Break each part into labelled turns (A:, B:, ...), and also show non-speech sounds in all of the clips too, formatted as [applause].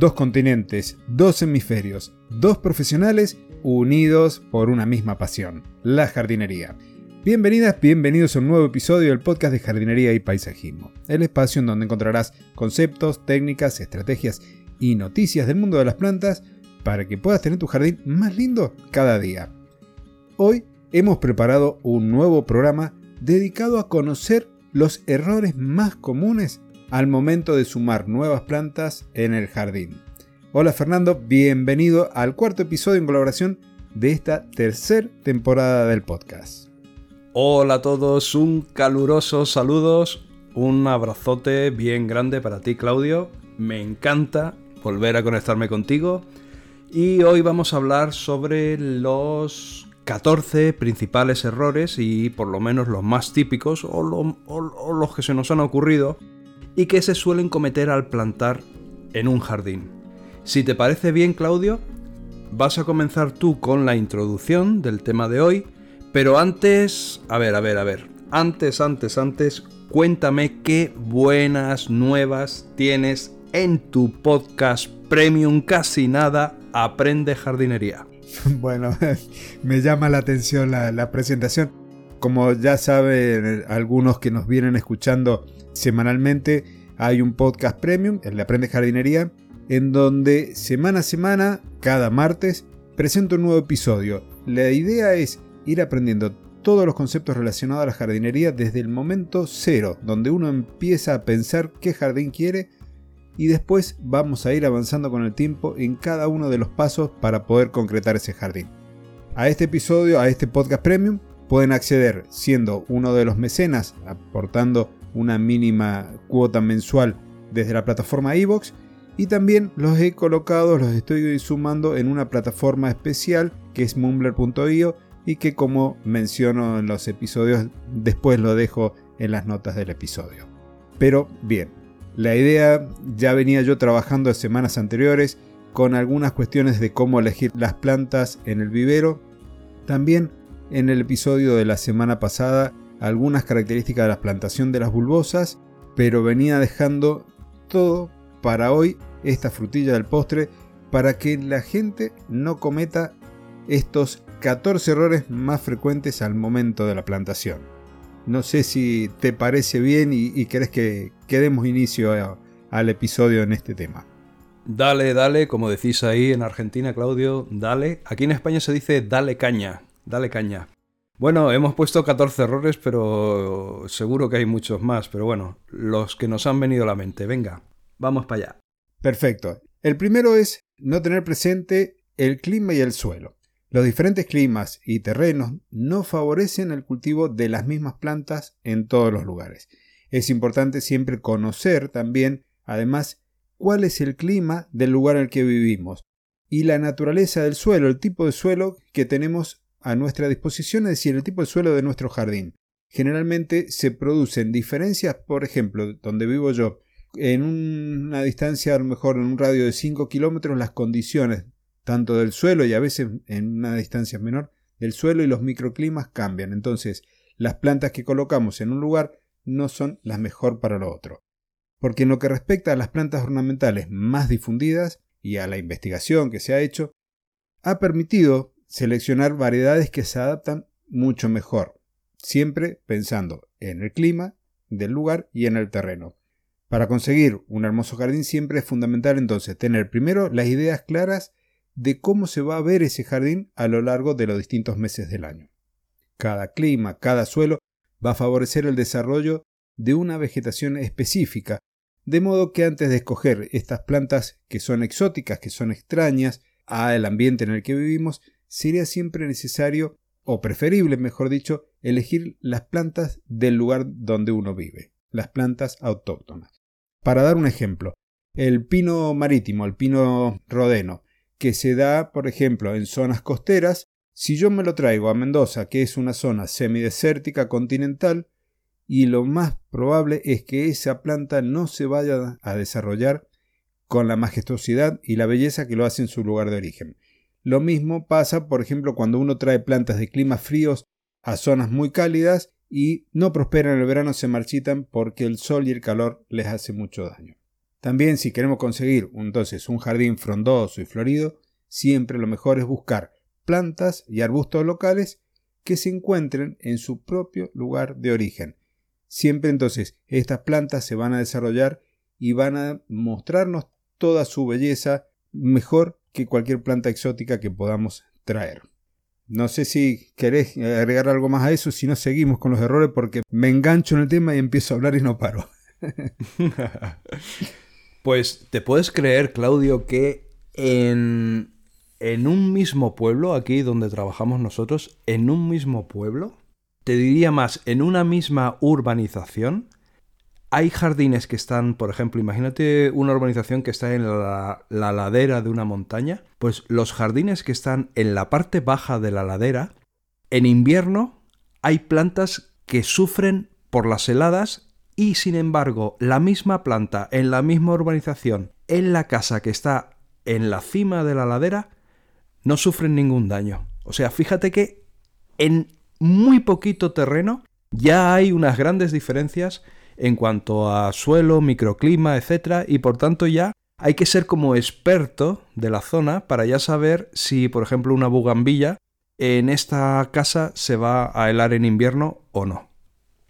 A: dos continentes, dos hemisferios, dos profesionales unidos por una misma pasión, la jardinería. Bienvenidas, bienvenidos a un nuevo episodio del podcast de jardinería y paisajismo, el espacio en donde encontrarás conceptos, técnicas, estrategias y noticias del mundo de las plantas para que puedas tener tu jardín más lindo cada día. Hoy hemos preparado un nuevo programa dedicado a conocer los errores más comunes al momento de sumar nuevas plantas en el jardín. Hola Fernando, bienvenido al cuarto episodio en colaboración de esta tercera temporada del podcast.
B: Hola a todos, un caluroso saludos, un abrazote bien grande para ti Claudio, me encanta volver a conectarme contigo y hoy vamos a hablar sobre los 14 principales errores y por lo menos los más típicos o, o los que se nos han ocurrido y que se suelen cometer al plantar en un jardín. Si te parece bien, Claudio, vas a comenzar tú con la introducción del tema de hoy, pero antes, a ver, a ver, a ver, antes, antes, antes, cuéntame qué buenas nuevas tienes en tu podcast premium casi nada, Aprende jardinería. [laughs]
A: Bueno, [laughs] me llama la atención la, la presentación. Como ya saben algunos que nos vienen escuchando semanalmente hay un podcast premium, el de Aprende Jardinería, en donde semana a semana, cada martes, presento un nuevo episodio. La idea es ir aprendiendo todos los conceptos relacionados a la jardinería desde el momento cero, donde uno empieza a pensar qué jardín quiere y después vamos a ir avanzando con el tiempo en cada uno de los pasos para poder concretar ese jardín. A este episodio, a este podcast premium, pueden acceder siendo uno de los mecenas, aportando una mínima cuota mensual desde la plataforma iVoox y también los he colocado, los estoy sumando en una plataforma especial que es mumbler.io y que como menciono en los episodios después lo dejo en las notas del episodio. Pero bien, la idea ya venía yo trabajando semanas anteriores con algunas cuestiones de cómo elegir las plantas en el vivero. También en el episodio de la semana pasada algunas características de la plantación de las bulbosas, pero venía dejando todo para hoy, esta frutilla del postre, para que la gente no cometa estos 14 errores más frecuentes al momento de la plantación. No sé si te parece bien y, querés que, que, demos inicio al episodio en este tema.
B: Dale, dale, como decís ahí en Argentina, Claudio, dale. Aquí en España se dice dale caña, dale caña. Bueno, hemos puesto 14 errores, pero seguro que hay muchos más. Pero bueno, los que nos han venido a la mente. Venga, vamos para allá.
A: Perfecto. El primero es no tener presente el clima y el suelo. Los diferentes climas y terrenos no favorecen el cultivo de las mismas plantas en todos los lugares. Es importante siempre conocer también, además, cuál es el clima del lugar en el que vivimos y la naturaleza del suelo, el tipo de suelo que tenemos a nuestra disposición, es decir, el tipo de suelo de nuestro jardín. Generalmente se producen diferencias, por ejemplo, donde vivo yo, en una distancia, a lo mejor en un radio de 5 kilómetros, las condiciones, tanto del suelo y a veces en una distancia menor, del suelo y los microclimas cambian. Entonces, las plantas que colocamos en un lugar no son las mejor para lo otro. Porque en lo que respecta a las plantas ornamentales más difundidas y a la investigación que se ha hecho, ha permitido seleccionar variedades que se adaptan mucho mejor, siempre pensando en el clima del lugar y en el terreno. Para conseguir un hermoso jardín siempre es fundamental entonces tener primero las ideas claras de cómo se va a ver ese jardín a lo largo de los distintos meses del año. Cada clima, cada suelo va a favorecer el desarrollo de una vegetación específica, de modo que antes de escoger estas plantas que son exóticas, que son extrañas al ambiente en el que vivimos, sería siempre necesario, o preferible, mejor dicho, elegir las plantas del lugar donde uno vive, las plantas autóctonas. Para dar un ejemplo, el pino marítimo, el pino rodeno, que se da, por ejemplo, en zonas costeras, si yo me lo traigo a Mendoza, que es una zona semidesértica continental, y lo más probable es que esa planta no se vaya a desarrollar con la majestuosidad y la belleza que lo hace en su lugar de origen. Lo mismo pasa, por ejemplo, cuando uno trae plantas de climas fríos a zonas muy cálidas y no prosperan en el verano, se marchitan porque el sol y el calor les hace mucho daño. También si queremos conseguir entonces un jardín frondoso y florido, siempre lo mejor es buscar plantas y arbustos locales que se encuentren en su propio lugar de origen. Siempre entonces estas plantas se van a desarrollar y van a mostrarnos toda su belleza mejor que cualquier planta exótica que podamos traer. No sé si querés agregar algo más a eso, si no seguimos con los errores porque me engancho en el tema y empiezo a hablar y no paro. [laughs]
B: pues te puedes creer, Claudio, que en, en un mismo pueblo, aquí donde trabajamos nosotros, en un mismo pueblo, te diría más, en una misma urbanización, hay jardines que están, por ejemplo, imagínate una urbanización que está en la, ladera de una montaña, pues los jardines que están en la parte baja de la ladera, en invierno hay plantas que sufren por las heladas y sin embargo la misma planta en la misma urbanización, en la casa que está en la cima de la ladera, no sufren ningún daño. O sea, fíjate que en muy poquito terreno ya hay unas grandes diferencias en cuanto a suelo, microclima, etc. Y por tanto ya hay que ser como experto de la zona para ya saber si, por ejemplo, una bugambilla en esta casa se va a helar en invierno o no.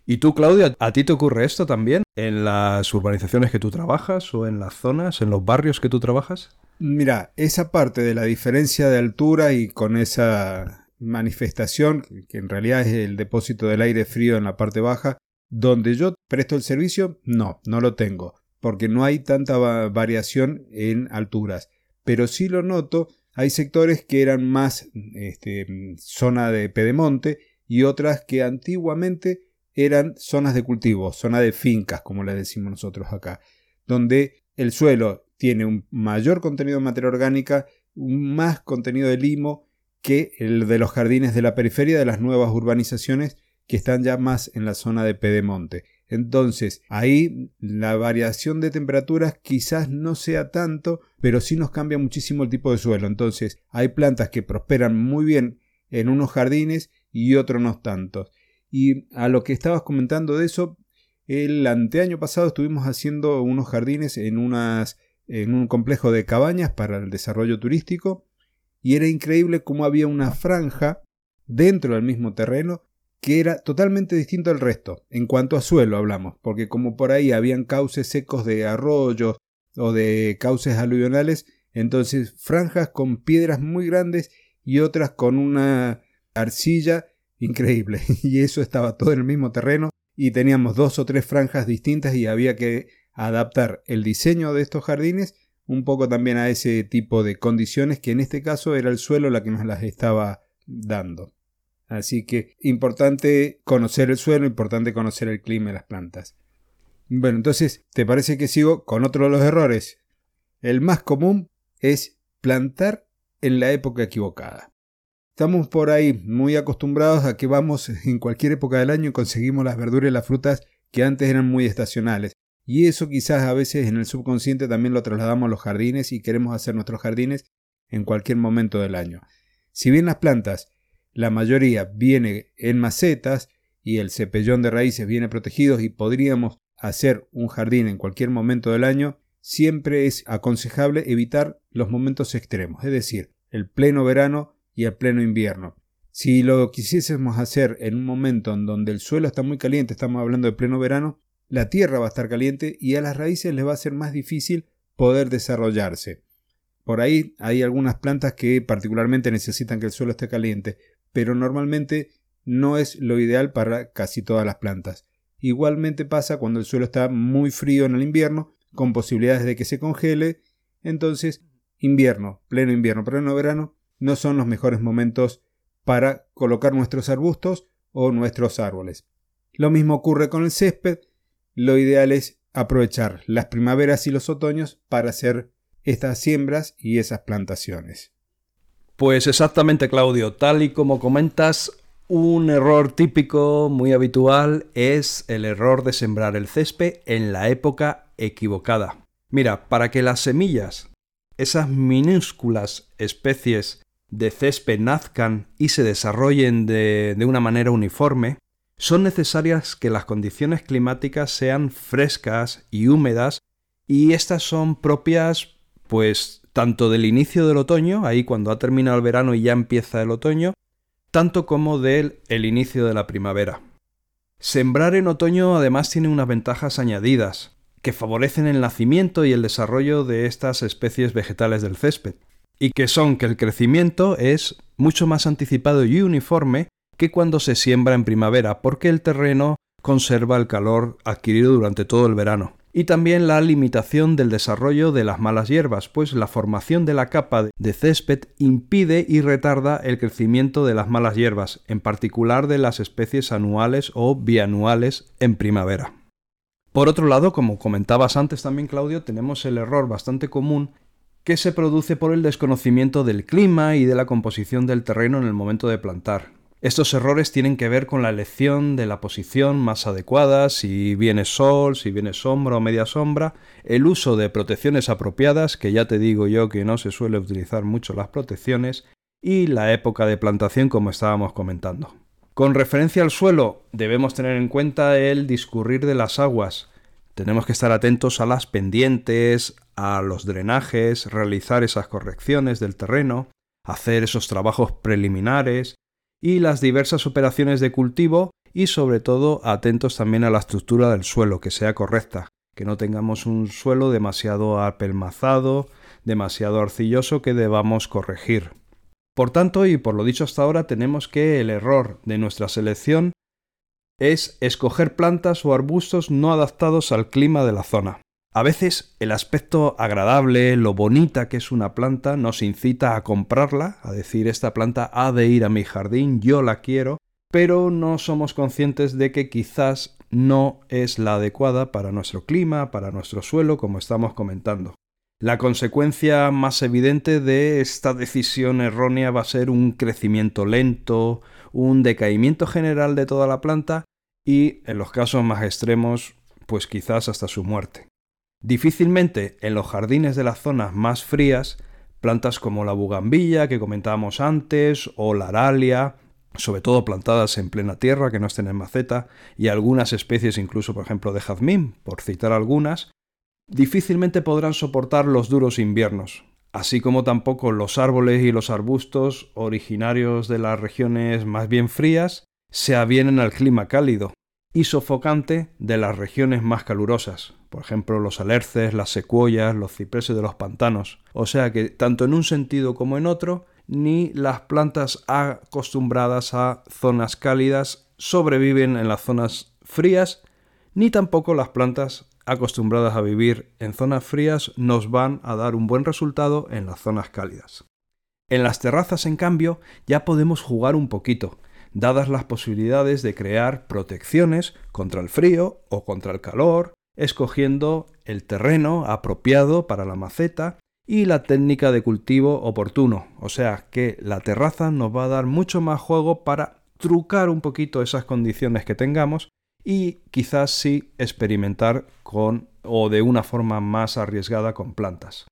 B: ¿Y tú, Claudia, a ti te ocurre esto también en las urbanizaciones que tú trabajas o en las zonas, en los barrios que tú trabajas?
A: Mira, esa parte de la diferencia de altura y con esa manifestación, que en realidad es el depósito del aire frío en la parte baja, donde yo presto el servicio, no, no lo tengo, porque no hay tanta variación en alturas. Pero sí lo noto, hay sectores que eran más este, zona de pedemonte y otras que antiguamente eran zonas de cultivo, zona de fincas, como le decimos nosotros acá, donde el suelo tiene un mayor contenido de materia orgánica, más contenido de limo que el de los jardines de la periferia de las nuevas urbanizaciones que están ya más en la zona de pedemonte. Entonces, ahí la variación de temperaturas quizás no sea tanto, pero sí nos cambia muchísimo el tipo de suelo. Entonces, hay plantas que prosperan muy bien en unos jardines y otros no tantos. Y a lo que estabas comentando de eso, el anteaño pasado estuvimos haciendo unos jardines en, unas, en un complejo de cabañas para el desarrollo turístico y era increíble cómo había una franja dentro del mismo terreno que era totalmente distinto al resto, en cuanto a suelo hablamos, porque como por ahí habían cauces secos de arroyos o de cauces aluvionales, entonces franjas con piedras muy grandes y otras con una arcilla increíble. [laughs] Y eso estaba todo en el mismo terreno y teníamos dos o tres franjas distintas y había que adaptar el diseño de estos jardines un poco también a ese tipo de condiciones que en este caso era el suelo la que nos las estaba dando. Así que importante conocer el suelo, importante conocer el clima y las plantas. Bueno, entonces, ¿te parece que sigo con otro de los errores? El más común es plantar en la época equivocada. Estamos por ahí muy acostumbrados a que vamos en cualquier época del año y conseguimos las verduras y las frutas que antes eran muy estacionales. Y eso quizás a veces en el subconsciente también lo trasladamos a los jardines y queremos hacer nuestros jardines en cualquier momento del año. Si bien las plantas la mayoría viene en macetas y el cepellón de raíces viene protegido y podríamos hacer un jardín en cualquier momento del año, siempre es aconsejable evitar los momentos extremos, es decir, el pleno verano y el pleno invierno. Si lo quisiésemos hacer en un momento en donde el suelo está muy caliente, estamos hablando de pleno verano, la tierra va a estar caliente y a las raíces les va a ser más difícil poder desarrollarse. Por ahí hay algunas plantas que particularmente necesitan que el suelo esté caliente, pero normalmente no es lo ideal para casi todas las plantas. Igualmente pasa cuando el suelo está muy frío en el invierno, con posibilidades de que se congele, entonces invierno, pleno invierno, pleno verano, no son los mejores momentos para colocar nuestros arbustos o nuestros árboles. Lo mismo ocurre con el césped, lo ideal es aprovechar las primaveras y los otoños para hacer estas siembras y esas plantaciones.
B: Pues exactamente, Claudio. Tal y como comentas, un error típico, muy habitual, es el error de sembrar el césped en la época equivocada. Mira, para que las semillas, esas minúsculas especies de césped nazcan y se desarrollen de, de una manera uniforme, son necesarias que las condiciones climáticas sean frescas y húmedas y estas son propias pues tanto del inicio del otoño, ahí cuando ha terminado el verano y ya empieza el otoño, tanto como del el inicio de la primavera. Sembrar en otoño además tiene unas ventajas añadidas, que favorecen el nacimiento y el desarrollo de estas especies vegetales del césped, y que son que el crecimiento es mucho más anticipado y uniforme que cuando se siembra en primavera, porque el terreno conserva el calor adquirido durante todo el verano y también la limitación del desarrollo de las malas hierbas, pues la formación de la capa de césped impide y retarda el crecimiento de las malas hierbas, en particular de las especies anuales o bianuales en primavera. Por otro lado, como comentabas antes también Claudio, tenemos el error bastante común que se produce por el desconocimiento del clima y de la composición del terreno en el momento de plantar. Estos errores tienen que ver con la elección de la posición más adecuada, si viene sol, si viene sombra o media sombra, el uso de protecciones apropiadas, que ya te digo yo que no se suele utilizar mucho las protecciones, y la época de plantación como estábamos comentando. Con referencia al suelo, debemos tener en cuenta el discurrir de las aguas. Tenemos que estar atentos a las pendientes, a los drenajes, realizar esas correcciones del terreno, hacer esos trabajos preliminares, y las diversas operaciones de cultivo y sobre todo atentos también a la estructura del suelo, que sea correcta, que no tengamos un suelo demasiado apelmazado, demasiado arcilloso que debamos corregir. Por tanto, y por lo dicho hasta ahora, tenemos que el error de nuestra selección es escoger plantas o arbustos no adaptados al clima de la zona. A veces el aspecto agradable, lo bonita que es una planta, nos incita a comprarla, a decir esta planta ha de ir a mi jardín, yo la quiero, pero no somos conscientes de que quizás no es la adecuada para nuestro clima, para nuestro suelo, como estamos comentando. La consecuencia más evidente de esta decisión errónea va a ser un crecimiento lento, un decaimiento general de toda la planta y, en los casos más extremos, pues quizás hasta su muerte. Difícilmente en los jardines de las zonas más frías, plantas como la bugambilla que comentábamos antes o la aralia, sobre todo plantadas en plena tierra que no estén en maceta, y algunas especies incluso por ejemplo de jazmín, por citar algunas, difícilmente podrán soportar los duros inviernos, así como tampoco los árboles y los arbustos originarios de las regiones más bien frías se avienen al clima cálido, y sofocante de las regiones más calurosas, por ejemplo los alerces, las secuoyas, los cipreses de los pantanos. O sea que tanto en un sentido como en otro, ni las plantas acostumbradas a zonas cálidas sobreviven en las zonas frías, ni tampoco las plantas acostumbradas a vivir en zonas frías nos van a dar un buen resultado en las zonas cálidas. En las terrazas, en cambio, ya podemos jugar un poquito, dadas las posibilidades de crear protecciones contra el frío o contra el calor, escogiendo el terreno apropiado para la maceta y la técnica de cultivo oportuno. O sea que la terraza nos va a dar mucho más juego para trucar un poquito esas condiciones que tengamos y quizás sí experimentar con o de una forma más arriesgada con plantas.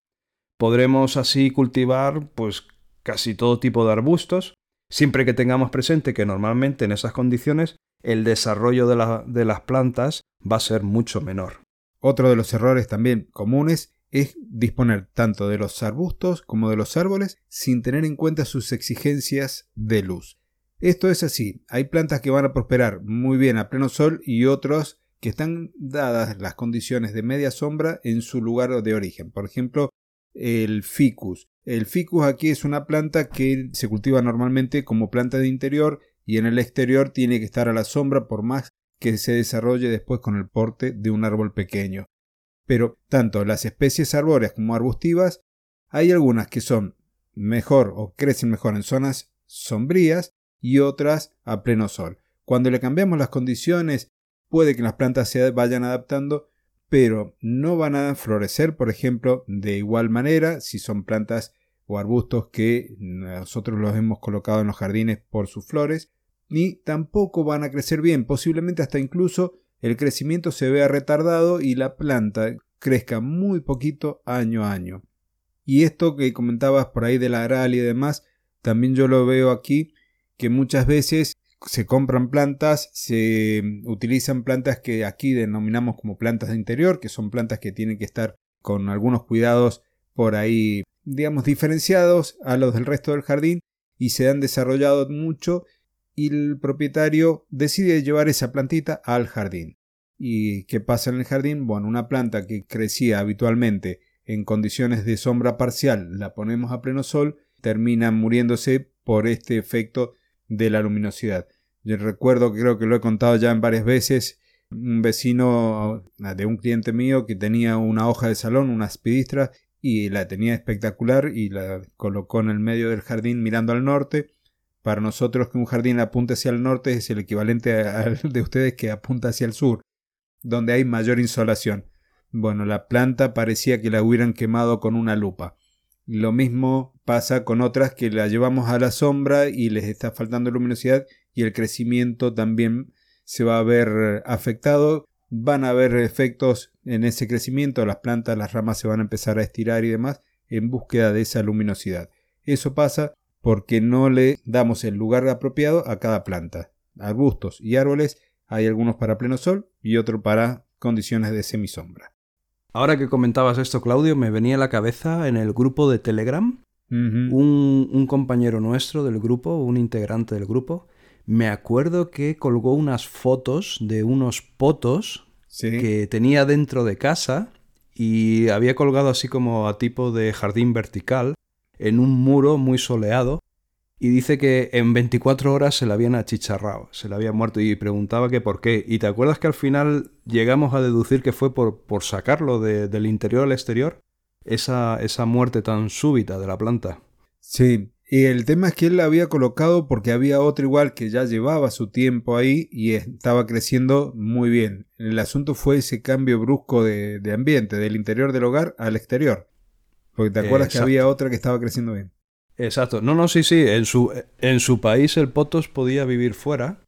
B: Podremos así cultivar pues casi todo tipo de arbustos, Siempre que tengamos presente que normalmente en esas condiciones el desarrollo de, las plantas va a ser mucho menor.
A: Otro de los errores también comunes es disponer tanto de los arbustos como de los árboles sin tener en cuenta sus exigencias de luz. Esto es así, hay plantas que van a prosperar muy bien a pleno sol y otros que están dadas las condiciones de media sombra en su lugar de origen. Por ejemplo, el ficus. El ficus aquí es una planta que se cultiva normalmente como planta de interior y en el exterior tiene que estar a la sombra por más que se desarrolle después con el porte de un árbol pequeño. Pero tanto las especies arbóreas como arbustivas, hay algunas que son mejor o crecen mejor en zonas sombrías y otras a pleno sol. Cuando le cambiamos las condiciones, puede que las plantas se vayan adaptando pero no van a florecer, por ejemplo, de igual manera si son plantas o arbustos que nosotros los hemos colocado en los jardines por sus flores, ni tampoco van a crecer bien, posiblemente hasta incluso el crecimiento se vea retardado y la planta crezca muy poquito año a año. Y esto que comentabas por ahí de la aral y demás, también yo lo veo aquí, que muchas veces se compran plantas, se utilizan plantas que aquí denominamos como plantas de interior, que son plantas que tienen que estar con algunos cuidados por ahí, digamos, diferenciados a los del resto del jardín y se han desarrollado mucho y el propietario decide llevar esa plantita al jardín. ¿Y qué pasa en el jardín? Bueno, una planta que crecía habitualmente en condiciones de sombra parcial, la ponemos a pleno sol, termina muriéndose por este efecto de la luminosidad. Yo recuerdo, creo que lo he contado ya en varias veces, un vecino de un cliente mío que tenía una hoja de salón, una aspidistra, y la tenía espectacular y la colocó en el medio del jardín mirando al norte. Para nosotros que un jardín apunte hacia el norte es el equivalente al de ustedes que apunta hacia el sur, donde hay mayor insolación. Bueno, la planta parecía que la hubieran quemado con una lupa. Lo mismo pasa con otras que la llevamos a la sombra y les está faltando luminosidad y el crecimiento también se va a ver afectado. Van a haber efectos en ese crecimiento, las plantas, las ramas se van a empezar a estirar y demás en búsqueda de esa luminosidad. Eso pasa porque no le damos el lugar apropiado a cada planta. Arbustos y árboles hay algunos para pleno sol y otros para condiciones de semisombra.
B: Ahora que comentabas esto, Claudio, me venía a la cabeza en el grupo de Telegram un, un, compañero nuestro del grupo, un integrante del grupo, me acuerdo que colgó unas fotos de unos potos que tenía dentro de casa y había colgado así como a tipo de jardín vertical en un muro muy soleado y dice que en 24 horas se le habían achicharrado, se le había muerto y preguntaba que por qué. ¿Y te acuerdas que al final llegamos a deducir que fue por, por sacarlo del interior al exterior? Esa, esa muerte tan súbita de la planta.
A: Sí, y el tema es que él la había colocado porque había otro igual que ya llevaba su tiempo ahí y estaba creciendo muy bien. El asunto fue ese cambio brusco de, de ambiente, del interior del hogar al exterior. Porque te acuerdas que había otra que estaba creciendo bien.
B: Exacto. No, no, sí, sí. En su, en su país el Potos podía vivir fuera.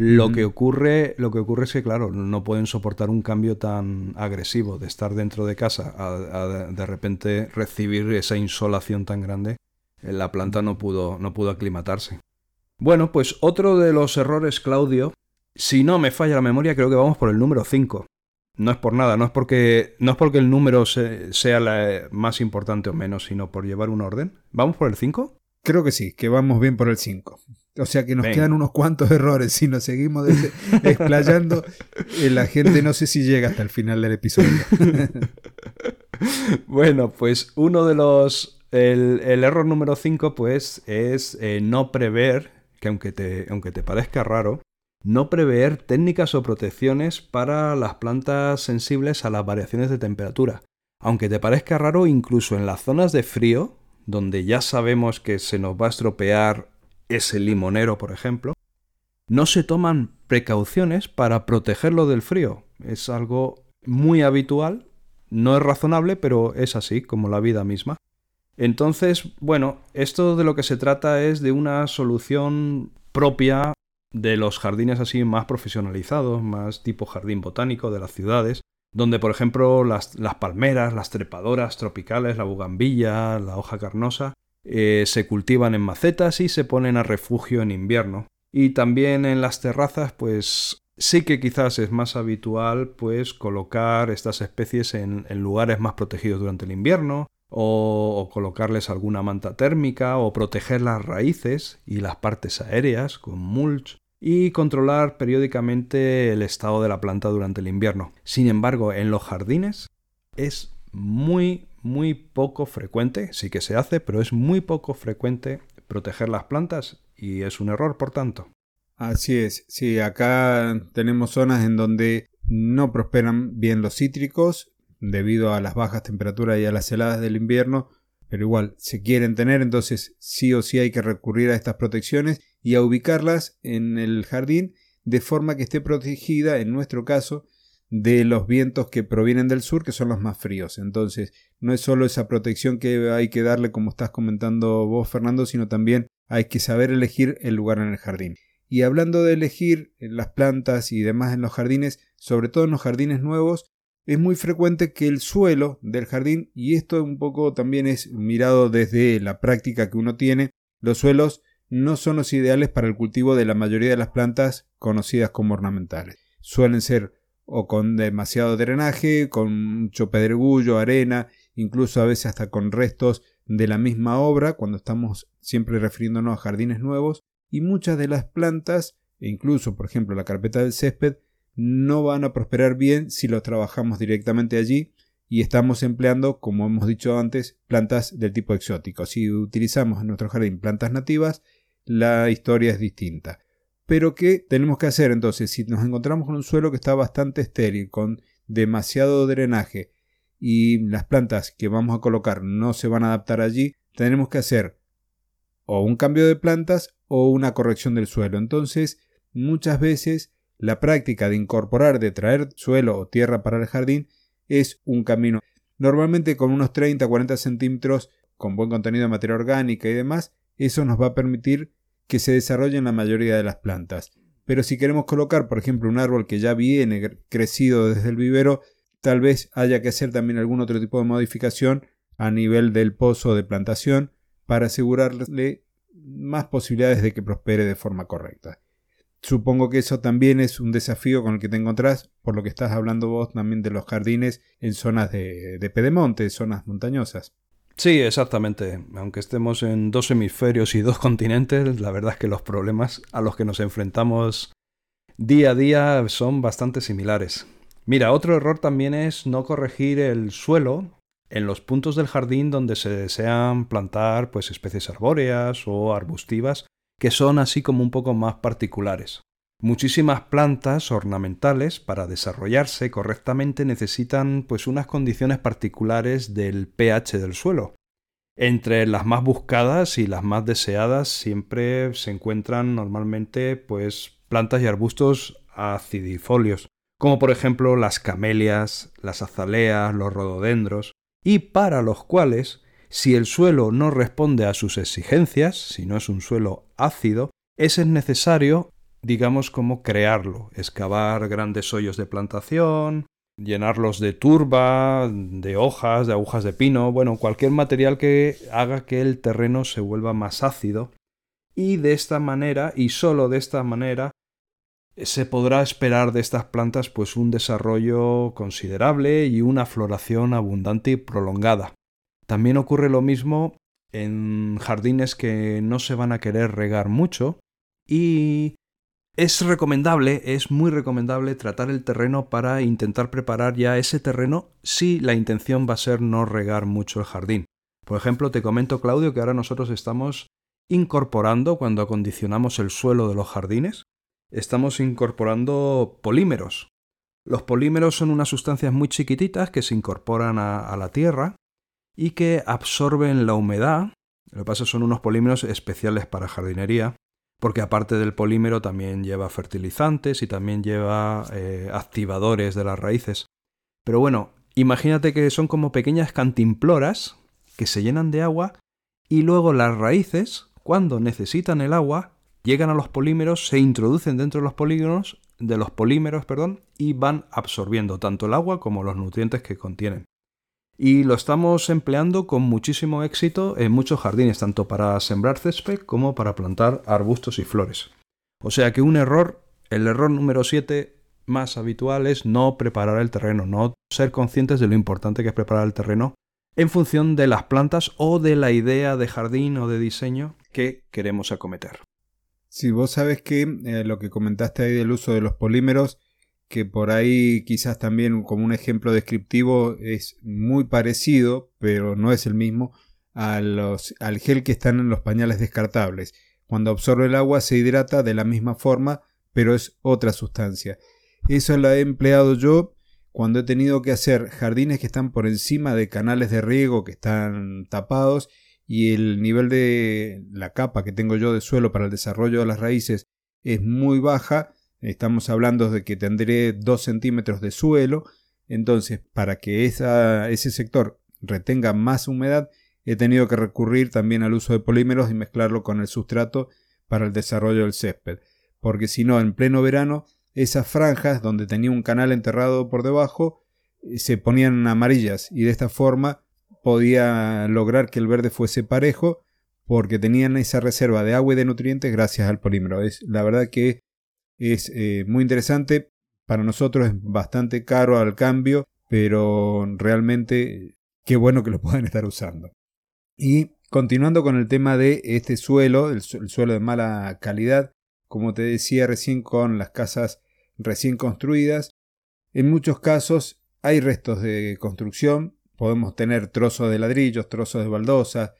B: Lo, que ocurre, lo que ocurre es que, claro, no pueden soportar un cambio tan agresivo de estar dentro de casa a, de repente recibir esa insolación tan grande. La planta no pudo, no pudo aclimatarse. Bueno, pues otro de los errores, Claudio, si no me falla la memoria, creo que vamos por el número 5. No es por nada, no es porque, no es porque el número sea la más importante o menos, sino por llevar un orden. ¿Vamos por el 5?
A: Creo que sí, que vamos bien por el 5. O sea que nos quedan unos cuantos [laughs] errores. Si nos seguimos explayando, eh, la gente no sé si llega hasta el final del episodio. [laughs]
B: bueno, pues uno de los. El, error número 5, pues, es eh, no prever, que aunque te, aunque te parezca raro, no prever técnicas o protecciones para las plantas sensibles a las variaciones de temperatura. Aunque te parezca raro, incluso en las zonas de frío, donde ya sabemos que se nos va a estropear ese limonero, por ejemplo, no se toman precauciones para protegerlo del frío. Es algo muy habitual, no es razonable, pero es así, como la vida misma. Entonces, bueno, esto de lo que se trata es de una solución propia de los jardines así más profesionalizados, más tipo jardín botánico de las ciudades, donde por ejemplo las, palmeras, las trepadoras tropicales, la bugambilla, la hoja carnosa, eh, se cultivan en macetas y se ponen a refugio en invierno. Y también en las terrazas, pues sí que quizás es más habitual pues colocar estas especies en, en lugares más protegidos durante el invierno, o, colocarles alguna manta térmica o proteger las raíces y las partes aéreas con mulch y controlar periódicamente el estado de la planta durante el invierno. Sin embargo, en los jardines es muy, muy poco frecuente, sí que se hace, pero es muy poco frecuente proteger las plantas y es un error, por tanto.
A: Así es, sí, acá tenemos zonas en donde no prosperan bien los cítricos debido a las bajas temperaturas y a las heladas del invierno, pero igual se quieren tener, entonces sí o sí hay que recurrir a estas protecciones y a ubicarlas en el jardín de forma que esté protegida, en nuestro caso, de los vientos que provienen del sur, que son los más fríos. Entonces, no es solo esa protección que hay que darle, como estás comentando vos, Fernando, sino también hay que saber elegir el lugar en el jardín. Y hablando de elegir las plantas y demás en los jardines, sobre todo en los jardines nuevos, es muy frecuente que el suelo del jardín, y esto un poco también es mirado desde la práctica que uno tiene, los suelos no son los ideales para el cultivo de la mayoría de las plantas conocidas como ornamentales. Suelen ser o con demasiado drenaje, con mucho pedregullo, arena, incluso a veces hasta con restos de la misma obra, cuando estamos siempre refiriéndonos a jardines nuevos, y muchas de las plantas, e incluso por ejemplo la carpeta del césped, no van a prosperar bien si los trabajamos directamente allí y estamos empleando, como hemos dicho antes, plantas del tipo exótico. Si utilizamos en nuestro jardín plantas nativas, la historia es distinta. Pero ¿qué tenemos que hacer entonces? Si nos encontramos con un suelo que está bastante estéril, con demasiado drenaje, y las plantas que vamos a colocar no se van a adaptar allí, tenemos que hacer o un cambio de plantas o una corrección del suelo. Entonces, muchas veces la práctica de incorporar, de traer suelo o tierra para el jardín es un camino. Normalmente con unos 30-40 centímetros, con buen contenido de materia orgánica y demás, eso nos va a permitir que se desarrollen la mayoría de las plantas. Pero si queremos colocar, por ejemplo, un árbol que ya viene crecido desde el vivero, tal vez haya que hacer también algún otro tipo de modificación a nivel del pozo de plantación para asegurarle más posibilidades de que prospere de forma correcta. Supongo que eso también es un desafío con el que te encontrás, por lo que estás hablando vos también de los jardines en zonas de, de pedemonte, zonas montañosas.
B: Sí, exactamente. Aunque estemos en dos hemisferios y dos [laughs] continentes, la verdad es que los problemas a los que nos enfrentamos día a día son bastante similares. Mira, otro error también es no corregir el suelo en los puntos del jardín donde se desean plantar pues especies arbóreas o arbustivas que son así como un poco más particulares. Muchísimas plantas ornamentales para desarrollarse correctamente necesitan pues unas condiciones particulares del pH del suelo. Entre las más buscadas y las más deseadas siempre se encuentran normalmente pues plantas y arbustos acidifolios, como por ejemplo las camelias, las azaleas, los rododendros, y para los cuales si el suelo no responde a sus exigencias, si no es un suelo ácido, es necesario, digamos, como crearlo, excavar grandes hoyos de plantación, llenarlos de turba, de hojas, de agujas de pino, bueno, cualquier material que haga que el terreno se vuelva más ácido. Y de esta manera, y solo de esta manera, se podrá esperar de estas plantas pues un desarrollo considerable y una floración abundante y prolongada. También ocurre lo mismo en jardines que no se van a querer regar mucho y es recomendable, es muy recomendable tratar el terreno para intentar preparar ya ese terreno si la intención va a ser no regar mucho el jardín. Por ejemplo, te comento Claudio que ahora nosotros estamos incorporando cuando acondicionamos el suelo de los jardines, estamos incorporando polímeros. Los polímeros son unas sustancias muy chiquititas que se incorporan a, a la tierra y que absorben la humedad. Lo que pasa son unos polímeros especiales para jardinería, porque aparte del polímero también lleva fertilizantes y también lleva eh, activadores de las raíces. Pero bueno, imagínate que son como pequeñas cantimploras que se llenan de agua y luego las raíces, cuando necesitan el agua, llegan a los polímeros, se introducen dentro de los polímeros, de los polímeros, perdón, y van absorbiendo tanto el agua como los nutrientes que contienen y lo estamos empleando con muchísimo éxito en muchos jardines, tanto para sembrar césped como para plantar arbustos y flores. O sea que un error, el error número 7 más habitual es no preparar el terreno, no ser conscientes de lo importante que es preparar el terreno en función de las plantas o de la idea de jardín o de diseño que queremos acometer.
A: Si vos sabes que eh, lo que comentaste ahí del uso de los polímeros, que por ahí quizás también como un ejemplo descriptivo es muy parecido, pero no es el mismo, a los, al gel que están en los pañales descartables. Cuando absorbe el agua se hidrata de la misma forma, pero es otra sustancia. Eso lo he empleado yo cuando he tenido que hacer jardines que están por encima de canales de riego que están tapados y el nivel de la capa que tengo yo de suelo para el desarrollo de las raíces es muy baja Estamos hablando de que tendré 2 centímetros de suelo. Entonces, para que ese sector retenga más humedad, he tenido que recurrir también al uso de polímeros y mezclarlo con el sustrato para el desarrollo del césped. Porque si no, en pleno verano, esas franjas donde tenía un canal enterrado por debajo eh, se ponían amarillas y de esta forma podía lograr que el verde fuese parejo porque tenían esa reserva de agua y de nutrientes gracias al polímero. Es la verdad que es eh, muy interesante Para nosotros es bastante caro al cambio, pero realmente qué bueno que lo [laughs] puedan estar usando. Y continuando con el tema de este suelo, el, suelo de mala calidad, como te decía recién con las casas recién construidas, en muchos casos hay restos de construcción, podemos tener trozos de ladrillos, trozos de baldosa,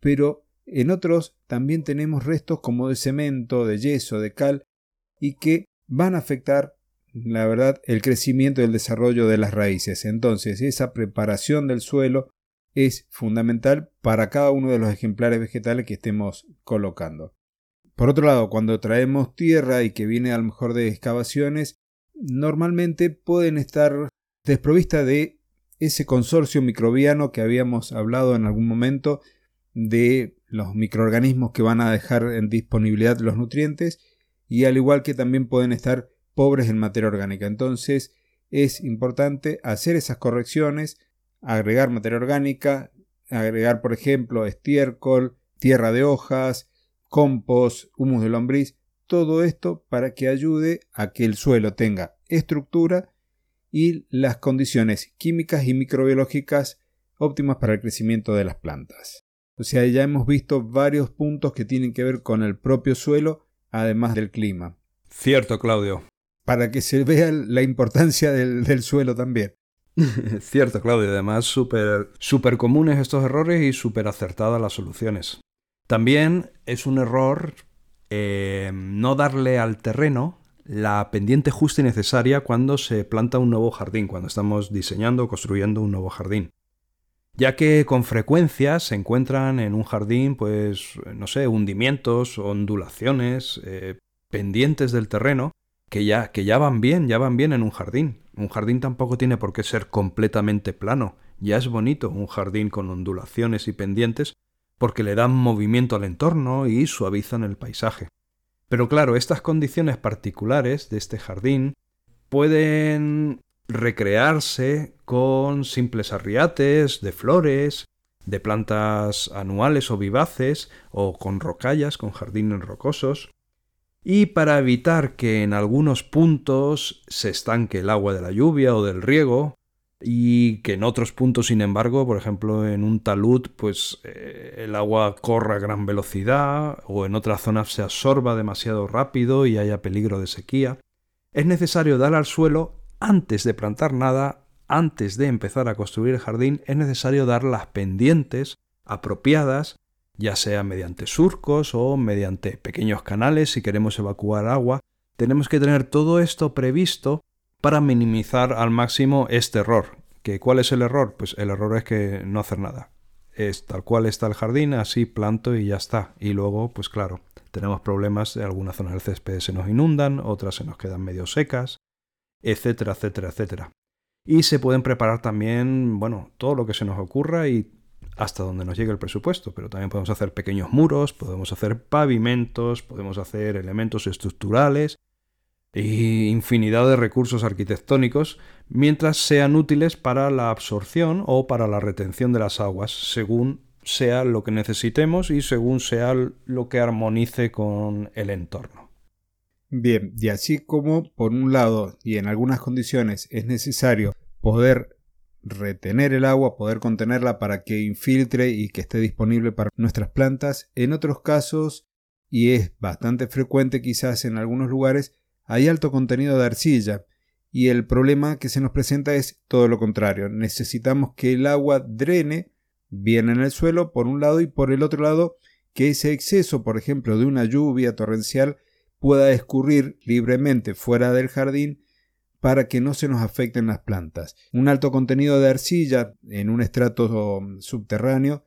A: pero en otros también tenemos restos como de cemento, de yeso, de cal, y que van a afectar, la verdad, el crecimiento y el desarrollo de las raíces. Entonces, esa preparación del suelo es fundamental para cada uno de los ejemplares vegetales que estemos colocando. Por otro lado, cuando traemos tierra y que viene a lo mejor de excavaciones, normalmente pueden estar desprovistas de ese consorcio microbiano que habíamos hablado en algún momento de los microorganismos que van a dejar en disponibilidad los nutrientes y al igual que también pueden estar pobres en materia orgánica. Entonces es importante hacer esas correcciones, agregar materia orgánica, agregar por ejemplo estiércol, tierra de hojas, compost, humus de lombriz, todo esto para que ayude a que el suelo tenga estructura y las condiciones químicas y microbiológicas óptimas para el crecimiento de las plantas. O sea, ya hemos visto varios puntos que tienen que ver con el propio suelo, además del clima.
B: Cierto, Claudio.
A: Para que se vea la importancia del, suelo también. [laughs]
B: Cierto, Claudio. Además, súper super comunes estos errores y súper acertadas las soluciones. También es un error eh, no darle al terreno la pendiente justa y necesaria cuando se planta un nuevo jardín, cuando estamos diseñando o construyendo un nuevo jardín ya que con frecuencia se encuentran en un jardín, pues, no sé, hundimientos, ondulaciones, eh, pendientes del terreno, que ya, que ya van bien, ya van bien en un jardín. Un jardín tampoco tiene por qué ser completamente plano, ya es bonito un jardín con ondulaciones y pendientes, porque le dan movimiento al entorno y suavizan el paisaje. Pero claro, estas condiciones particulares de este jardín pueden recrearse con simples arriates de flores, de plantas anuales o vivaces, o con rocallas, con jardines rocosos, y para evitar que en algunos puntos se estanque el agua de la lluvia o del riego, y que en otros puntos, sin embargo, por ejemplo, en un talud, pues eh, el agua corra a gran velocidad, o en otras zonas se absorba demasiado rápido y haya peligro de sequía, es necesario dar al suelo antes de plantar nada, antes de empezar a construir el jardín, es necesario dar las pendientes apropiadas, ya sea mediante surcos o mediante pequeños canales si queremos evacuar agua. Tenemos que tener todo esto previsto para minimizar al máximo este error. ¿Que ¿Cuál es el error? Pues el error es que no hacer nada. Es tal cual está el jardín, así planto y ya está. Y luego, pues claro, tenemos problemas, algunas zonas del césped se nos inundan, otras se nos quedan medio secas, etcétera, etcétera, etcétera. Y se pueden preparar también, bueno, todo lo que se nos ocurra y hasta donde nos llegue el presupuesto, pero también podemos hacer pequeños muros, podemos hacer pavimentos, podemos hacer elementos estructurales y infinidad de recursos arquitectónicos mientras sean útiles para la absorción o para la retención de las aguas, según sea lo que necesitemos y según sea lo que armonice con el entorno.
A: Bien, y así como por un lado y en algunas condiciones es necesario poder retener el agua, poder contenerla para que infiltre y que esté disponible para nuestras plantas, en otros casos, y es bastante frecuente quizás en algunos lugares, hay alto contenido de arcilla, y el problema que se nos presenta es todo lo contrario. Necesitamos que el agua drene bien en el suelo por un lado y por el otro lado que ese exceso, por ejemplo, de una lluvia torrencial pueda escurrir libremente fuera del jardín para que no se nos afecten las plantas. Un alto contenido de arcilla en un estrato subterráneo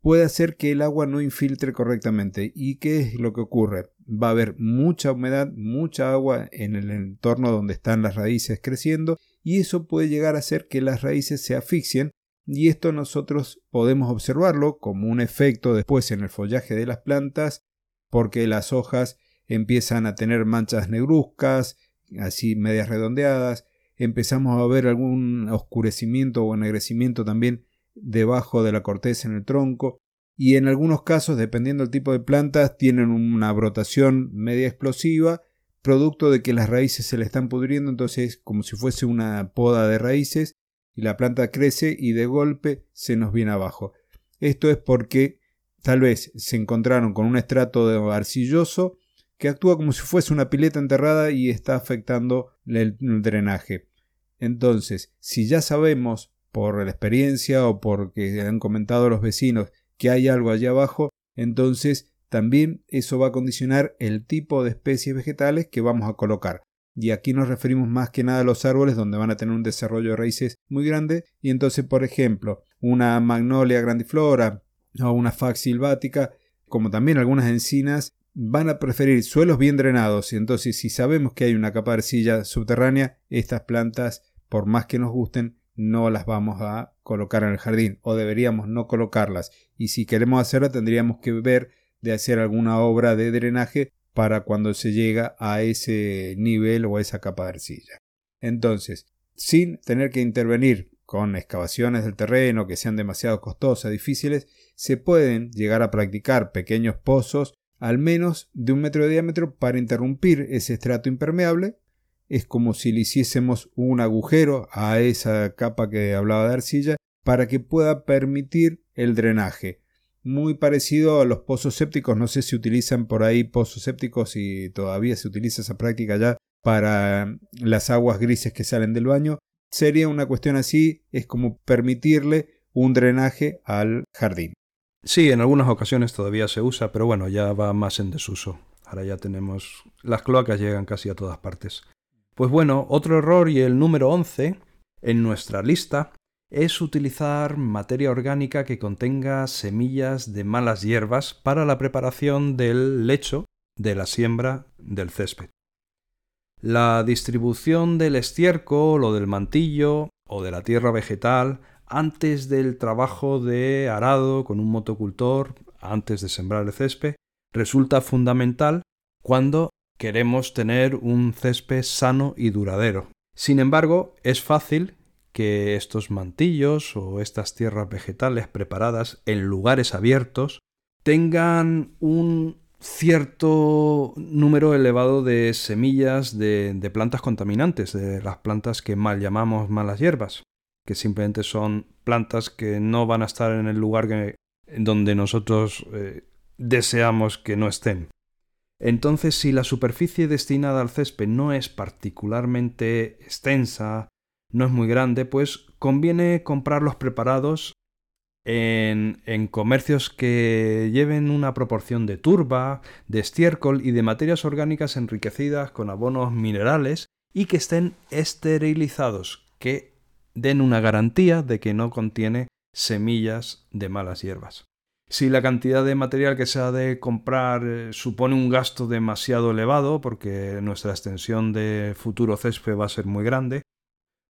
A: puede hacer que el agua no infiltre correctamente. ¿Y qué es lo que ocurre? Va a haber mucha humedad, mucha agua en el entorno donde están las raíces creciendo y eso puede llegar a hacer que las raíces se asfixien y esto nosotros podemos observarlo como un efecto después en el follaje de las plantas porque las hojas empiezan a tener manchas negruzcas, así medias redondeadas, empezamos a ver algún oscurecimiento o ennegrecimiento también debajo de la corteza en el tronco, y en algunos casos, dependiendo del tipo de plantas, tienen una brotación media explosiva, producto de que las raíces se le están pudriendo, entonces como si fuese una poda de raíces y la planta crece y de golpe se nos viene abajo. Esto es porque tal vez se encontraron con un estrato arcilloso que actúa como si fuese una pileta enterrada y está afectando el drenaje. Entonces, si ya sabemos por la experiencia o porque han comentado los vecinos que hay algo allá abajo, entonces también eso va a condicionar el tipo de especies vegetales que vamos a colocar. Y aquí nos referimos más que nada a los árboles donde van a tener un desarrollo de raíces muy grande. Y entonces, por ejemplo, una magnolia grandiflora o una fax silvática, como también algunas encinas, van a preferir suelos bien drenados. Y entonces, si sabemos que hay una capa de arcilla subterránea, estas plantas, por más que nos gusten, no las vamos a colocar en el jardín o deberíamos no colocarlas. Y si queremos hacerlo, tendríamos que ver de hacer alguna obra de drenaje para cuando se llega a ese nivel o a esa capa de arcilla. Entonces, sin tener que intervenir con excavaciones del terreno que sean demasiado costosas, difíciles, se pueden llegar a practicar pequeños pozos al menos de un metro de diámetro para interrumpir ese estrato impermeable. Es como si le hiciésemos un agujero a esa capa que hablaba de arcilla para que pueda permitir el drenaje muy parecido a los pozos sépticos. No sé si utilizan por ahí pozos sépticos y todavía se utiliza esa práctica ya para las aguas grises que salen del baño. Sería una cuestión así, es como permitirle un drenaje al jardín.
B: Sí, en algunas ocasiones todavía se usa, pero bueno, ya va más en desuso. Ahora ya tenemos... Las cloacas llegan casi a todas partes. Pues bueno, otro error y el número 11 en nuestra lista es utilizar materia orgánica que contenga semillas de malas hierbas para la preparación del lecho de la siembra del césped. La distribución del estiércol o del mantillo o de la tierra vegetal antes del trabajo de arado con un motocultor, antes de sembrar el césped, resulta fundamental cuando queremos tener un césped sano y duradero. Sin embargo, es fácil que estos mantillos o estas tierras vegetales preparadas en lugares abiertos tengan un cierto número elevado de semillas de, plantas contaminantes, de las plantas que mal llamamos malas hierbas, que simplemente son plantas que no van a estar en el lugar donde nosotros eh, deseamos que no estén. Entonces, si la superficie destinada al césped no es particularmente extensa, no es muy grande, pues conviene comprarlos preparados en, en, comercios que lleven una proporción de turba, de estiércol y de materias orgánicas enriquecidas con abonos minerales y que estén esterilizados, que den una garantía de que no contiene semillas de malas hierbas. Si la cantidad de material que se ha de comprar eh, supone un gasto demasiado elevado, porque nuestra extensión de futuro césped va a ser muy grande,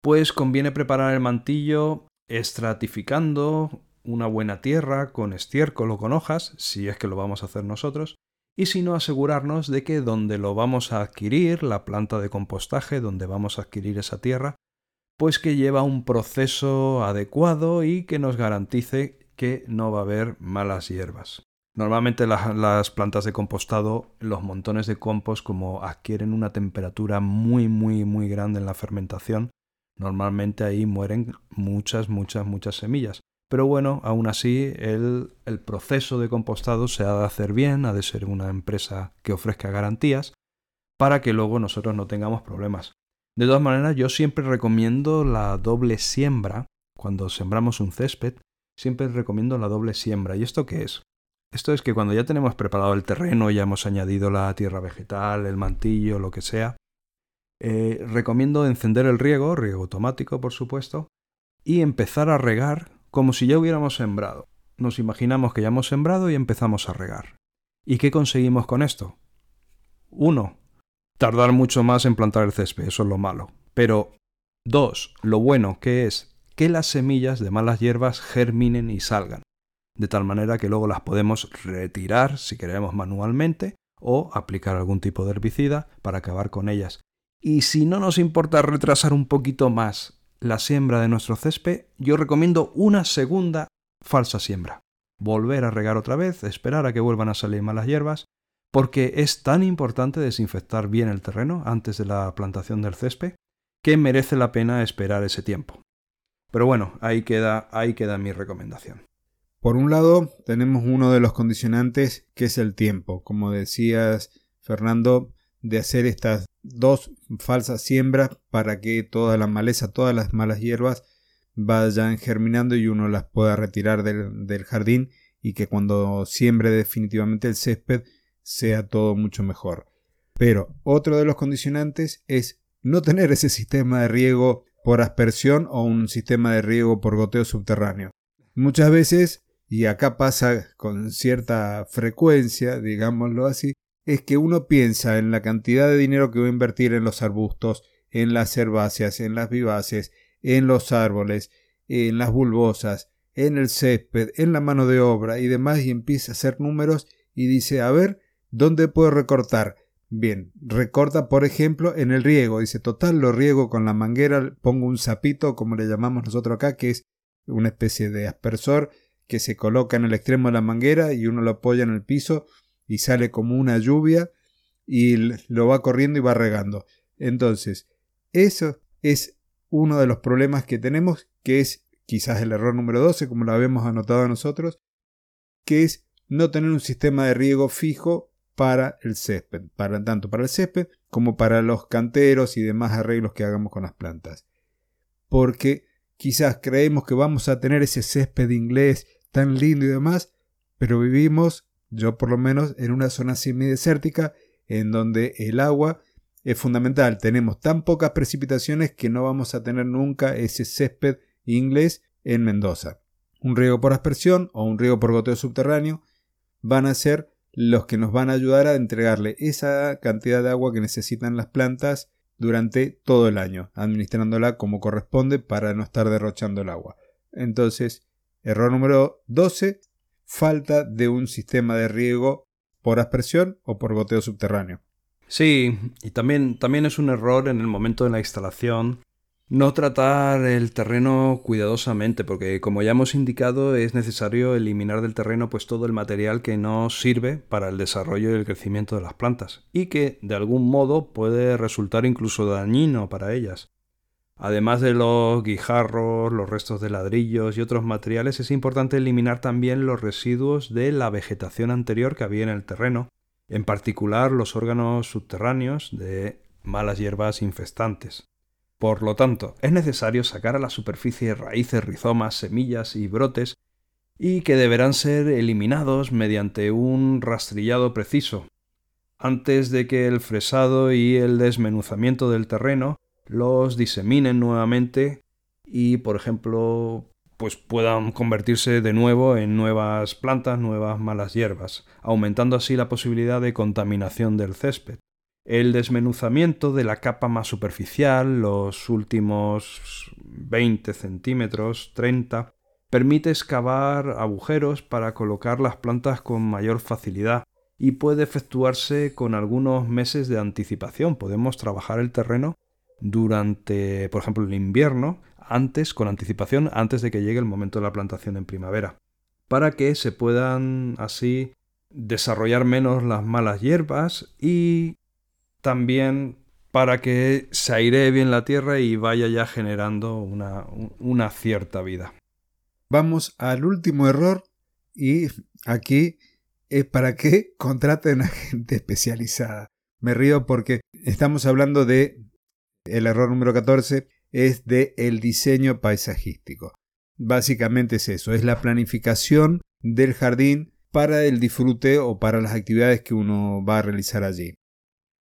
B: pues conviene preparar el mantillo estratificando una buena tierra con estiércol o con hojas, si es que lo vamos a hacer nosotros, y si no asegurarnos de que donde lo vamos a adquirir, la planta de compostaje donde vamos a adquirir esa tierra, pues que lleva un proceso adecuado y que nos garantice que no va a haber malas hierbas. Normalmente las, plantas de compostado, los montones de compost, como adquieren una temperatura muy, muy, muy grande en la fermentación, Normalmente ahí mueren muchas, muchas, muchas semillas. Pero bueno, aún así el, el, proceso de compostado se ha de hacer bien, ha de ser una empresa que ofrezca garantías para que luego nosotros no tengamos problemas. De todas maneras, yo siempre recomiendo la doble siembra. Cuando sembramos un césped, siempre recomiendo la doble siembra. ¿Y esto qué es? Esto es que cuando ya tenemos preparado el terreno, ya hemos añadido la tierra vegetal, el mantillo, lo que sea, eh, recomiendo encender el riego, riego automático por supuesto, y empezar a regar como si ya hubiéramos sembrado. Nos imaginamos que ya hemos sembrado y empezamos a regar. ¿Y qué conseguimos con esto? Uno, tardar mucho más en plantar el césped, eso es lo malo. Pero dos, lo bueno que es que las semillas de malas hierbas germinen y salgan, de tal manera que luego las podemos retirar si queremos manualmente o aplicar algún tipo de herbicida para acabar con ellas. Y si no nos importa retrasar un poquito más la siembra de nuestro césped, yo recomiendo una segunda falsa siembra. Volver a regar otra vez, esperar a que vuelvan a salir malas hierbas, porque es tan importante desinfectar bien el terreno antes de la plantación del césped que merece la pena esperar ese tiempo. Pero bueno, ahí queda, ahí queda mi recomendación.
A: Por un lado, tenemos uno de los condicionantes que es el tiempo. Como decías, Fernando, de hacer estas dos falsas siembras para que toda la maleza, todas las malas hierbas vayan germinando y uno las pueda retirar del, del jardín y que cuando siembre definitivamente el césped sea todo mucho mejor. Pero otro de los condicionantes es no tener ese sistema de riego por aspersión o un sistema de riego por goteo subterráneo. Muchas veces, y acá pasa con cierta frecuencia, digámoslo así, es que uno piensa en la cantidad de dinero que va a invertir en los arbustos, en las herbáceas, en las vivaces, en los árboles, en las bulbosas, en el césped, en la mano de obra y demás, y empieza a hacer números y dice, a ver, ¿dónde puedo recortar? Bien, recorta por ejemplo en el riego, dice, total, lo riego con la manguera, pongo un sapito, como le llamamos nosotros acá, que es una especie de aspersor que se coloca en el extremo de la manguera y uno lo apoya en el piso y sale como una lluvia y lo va corriendo y va regando. Entonces, eso es uno de los problemas que tenemos, que es quizás el error número 12, como lo habíamos anotado nosotros, que es no tener un sistema de riego fijo para el césped, para, tanto para el césped como para los canteros y demás arreglos que hagamos con las plantas. Porque quizás creemos que vamos a tener ese césped inglés tan lindo y demás, pero vivimos, yo por lo menos, en una zona semidesértica en donde el agua es fundamental. Tenemos tan pocas precipitaciones que no vamos a tener nunca ese césped inglés en Mendoza. Un riego por aspersión o un riego por goteo subterráneo van a ser los que nos van a ayudar a entregarle esa cantidad de agua que necesitan las plantas durante todo el año, administrándola como corresponde para no estar derrochando el agua. Entonces, error número 12, falta de un sistema de riego por aspersión o por goteo subterráneo.
B: Sí, y también, también es un error en el momento de la instalación no tratar el terreno cuidadosamente, porque como ya hemos indicado, es necesario eliminar del terreno pues todo el material que no sirve para el desarrollo y el crecimiento de las plantas, y que de algún modo puede resultar incluso dañino para ellas. Además de los guijarros, los restos de ladrillos y otros materiales, es importante eliminar también los residuos de la vegetación anterior que había en el terreno, en particular los órganos subterráneos de malas hierbas infestantes. Por lo tanto, es necesario sacar a la superficie raíces, rizomas, semillas y brotes y que deberán ser eliminados mediante un rastrillado preciso, antes de que el fresado y el desmenuzamiento del terreno los diseminen nuevamente y, por ejemplo, pues puedan convertirse de nuevo en nuevas plantas, nuevas malas hierbas, aumentando así la posibilidad de contaminación del césped. El desmenuzamiento de la capa más superficial, los últimos 20 centímetros, 30, permite excavar agujeros para colocar las plantas con mayor facilidad y puede efectuarse con algunos meses de anticipación. Podemos trabajar el terreno durante, por ejemplo, el invierno, antes, con anticipación, antes de que llegue el momento de la plantación en primavera, para que se puedan así desarrollar menos las malas hierbas y también para que se airee bien la tierra y vaya ya generando una, cierta vida.
A: Vamos al último error y aquí es para que [laughs] contraten a gente especializada. Me río porque estamos hablando de el error número 14 es de el diseño paisajístico. Básicamente es eso, es la planificación del jardín para el disfrute o para las actividades que uno va a realizar allí.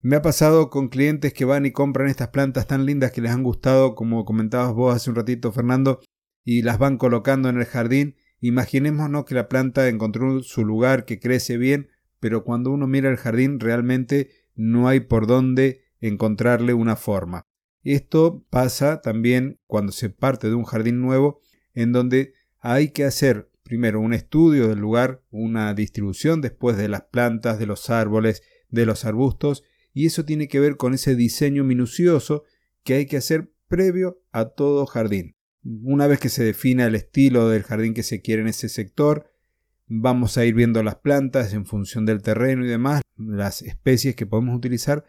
A: Me ha pasado con clientes que van y compran estas plantas tan lindas que les han gustado, como comentabas vos hace un ratito, Fernando, y las van colocando en el jardín. Imaginémonos que la planta encontró su lugar, que crece bien, pero cuando uno mira el jardín realmente no hay por dónde encontrarle una forma. Esto pasa también cuando se parte de un jardín nuevo, en donde hay que hacer primero un estudio del lugar, una distribución después de las plantas, de los árboles, de los arbustos, y eso tiene que ver con ese diseño minucioso que hay que hacer previo a todo jardín. Una vez que se defina el estilo del jardín que se quiere en ese sector, vamos a ir viendo las plantas en función del terreno y demás, las especies que podemos utilizar,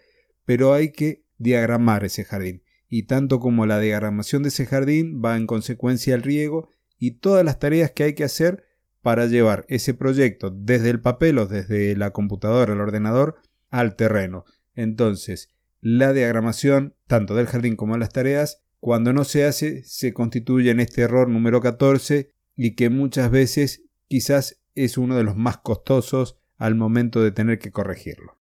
A: pero hay que diagramar ese jardín. Y tanto como la diagramación de ese jardín va en consecuencia al riego y todas las tareas que hay que hacer para llevar ese proyecto desde el papel o desde la computadora, el ordenador, al terreno. Entonces, la diagramación, tanto del jardín como de las tareas, cuando no se hace, se constituye en este error número 14 y que muchas veces quizás es uno de los más costosos al momento de tener que corregirlo.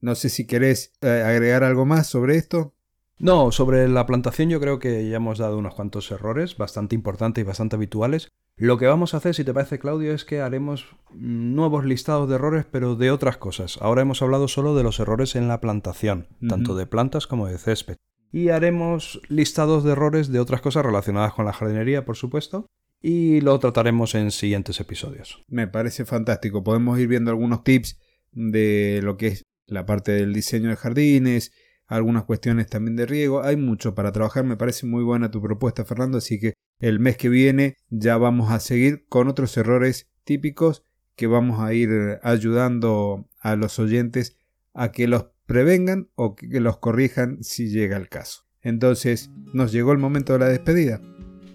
A: No sé si querés eh, agregar algo más sobre esto.
B: No, sobre la plantación yo creo que ya hemos dado unos cuantos errores bastante importantes y bastante habituales. Lo que vamos a hacer, si te parece Claudio, es que haremos nuevos listados de errores, pero de otras cosas. Ahora hemos hablado solo de los errores en la plantación, tanto de plantas como de césped. Y haremos listados de errores de otras cosas relacionadas con la jardinería, por supuesto, y lo trataremos en siguientes episodios.
A: Me parece fantástico. Podemos ir viendo algunos tips de lo que es la parte del diseño de jardines, algunas cuestiones también de riego. Hay mucho para trabajar. Me parece muy buena tu propuesta, Fernando. Así que el mes que viene ya vamos a seguir con otros errores típicos que vamos a ir ayudando a los oyentes a que los prevengan o que los corrijan si llega el caso. Entonces, nos llegó el momento de la despedida.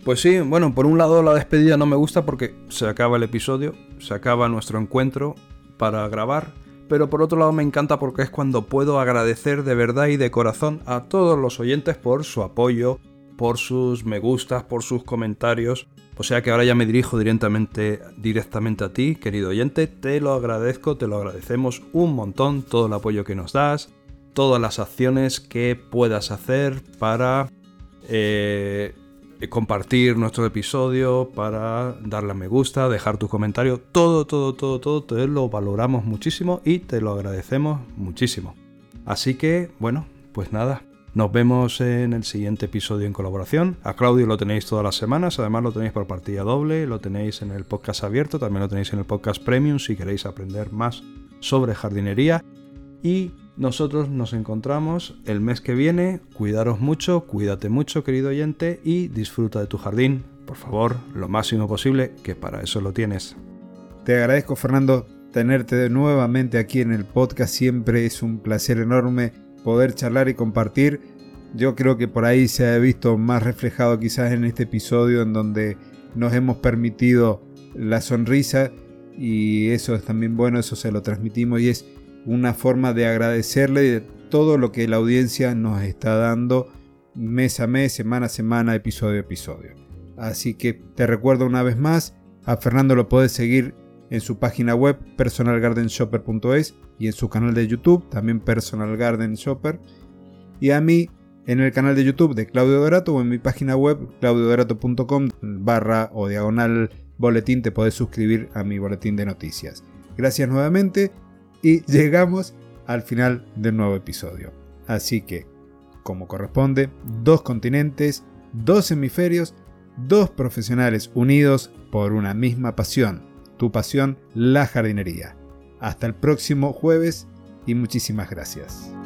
B: Pues sí, bueno, por un lado la despedida no me gusta porque se acaba el episodio, se acaba nuestro encuentro para grabar pero por otro lado me encanta porque es cuando puedo agradecer de verdad y de corazón a todos los oyentes por su apoyo, por sus me gustas, por sus comentarios. O sea que ahora ya me dirijo directamente, directamente a ti, querido oyente. Te lo agradezco, te lo agradecemos un montón, todo el apoyo que nos das, todas las acciones que puedas hacer para eh, compartir nuestro episodio, para darle a me gusta, dejar tu comentario, todo, todo, todo, todo, te lo valoramos muchísimo y te lo agradecemos muchísimo. Así que, bueno, pues nada, nos vemos en el siguiente episodio en colaboración. A Claudio lo tenéis todas las semanas, además lo tenéis por partida doble, lo tenéis en el podcast abierto, también lo tenéis en el podcast premium si queréis aprender más sobre jardinería. Y nosotros nos encontramos el mes que viene. Cuidaros mucho, cuídate mucho, querido oyente, y disfruta de tu jardín, por favor, lo máximo posible, que para eso lo tienes.
A: Te agradezco, Fernando, tenerte nuevamente aquí en el podcast. Siempre es un placer enorme poder charlar y compartir. Yo creo que por ahí se ha visto más reflejado quizás en este episodio en donde nos hemos permitido la sonrisa y eso es también bueno, eso se lo transmitimos y es una forma de agradecerle de todo lo que la audiencia nos está dando mes a mes, semana a semana, episodio a episodio. Así que te recuerdo una vez más, a Fernando lo puedes seguir en su página web personalgardenshopper.es y en su canal de YouTube, también Personal Garden Shopper. Y a mí en el canal de YouTube de Claudio Dorato o en mi página web claudiodorato.com barra o diagonal boletín te podés suscribir a mi boletín de noticias. Gracias nuevamente y llegamos al final del nuevo episodio. Así que, como corresponde, dos continentes, dos hemisferios, dos profesionales unidos por una misma pasión, tu pasión, la jardinería. Hasta el próximo jueves y muchísimas gracias.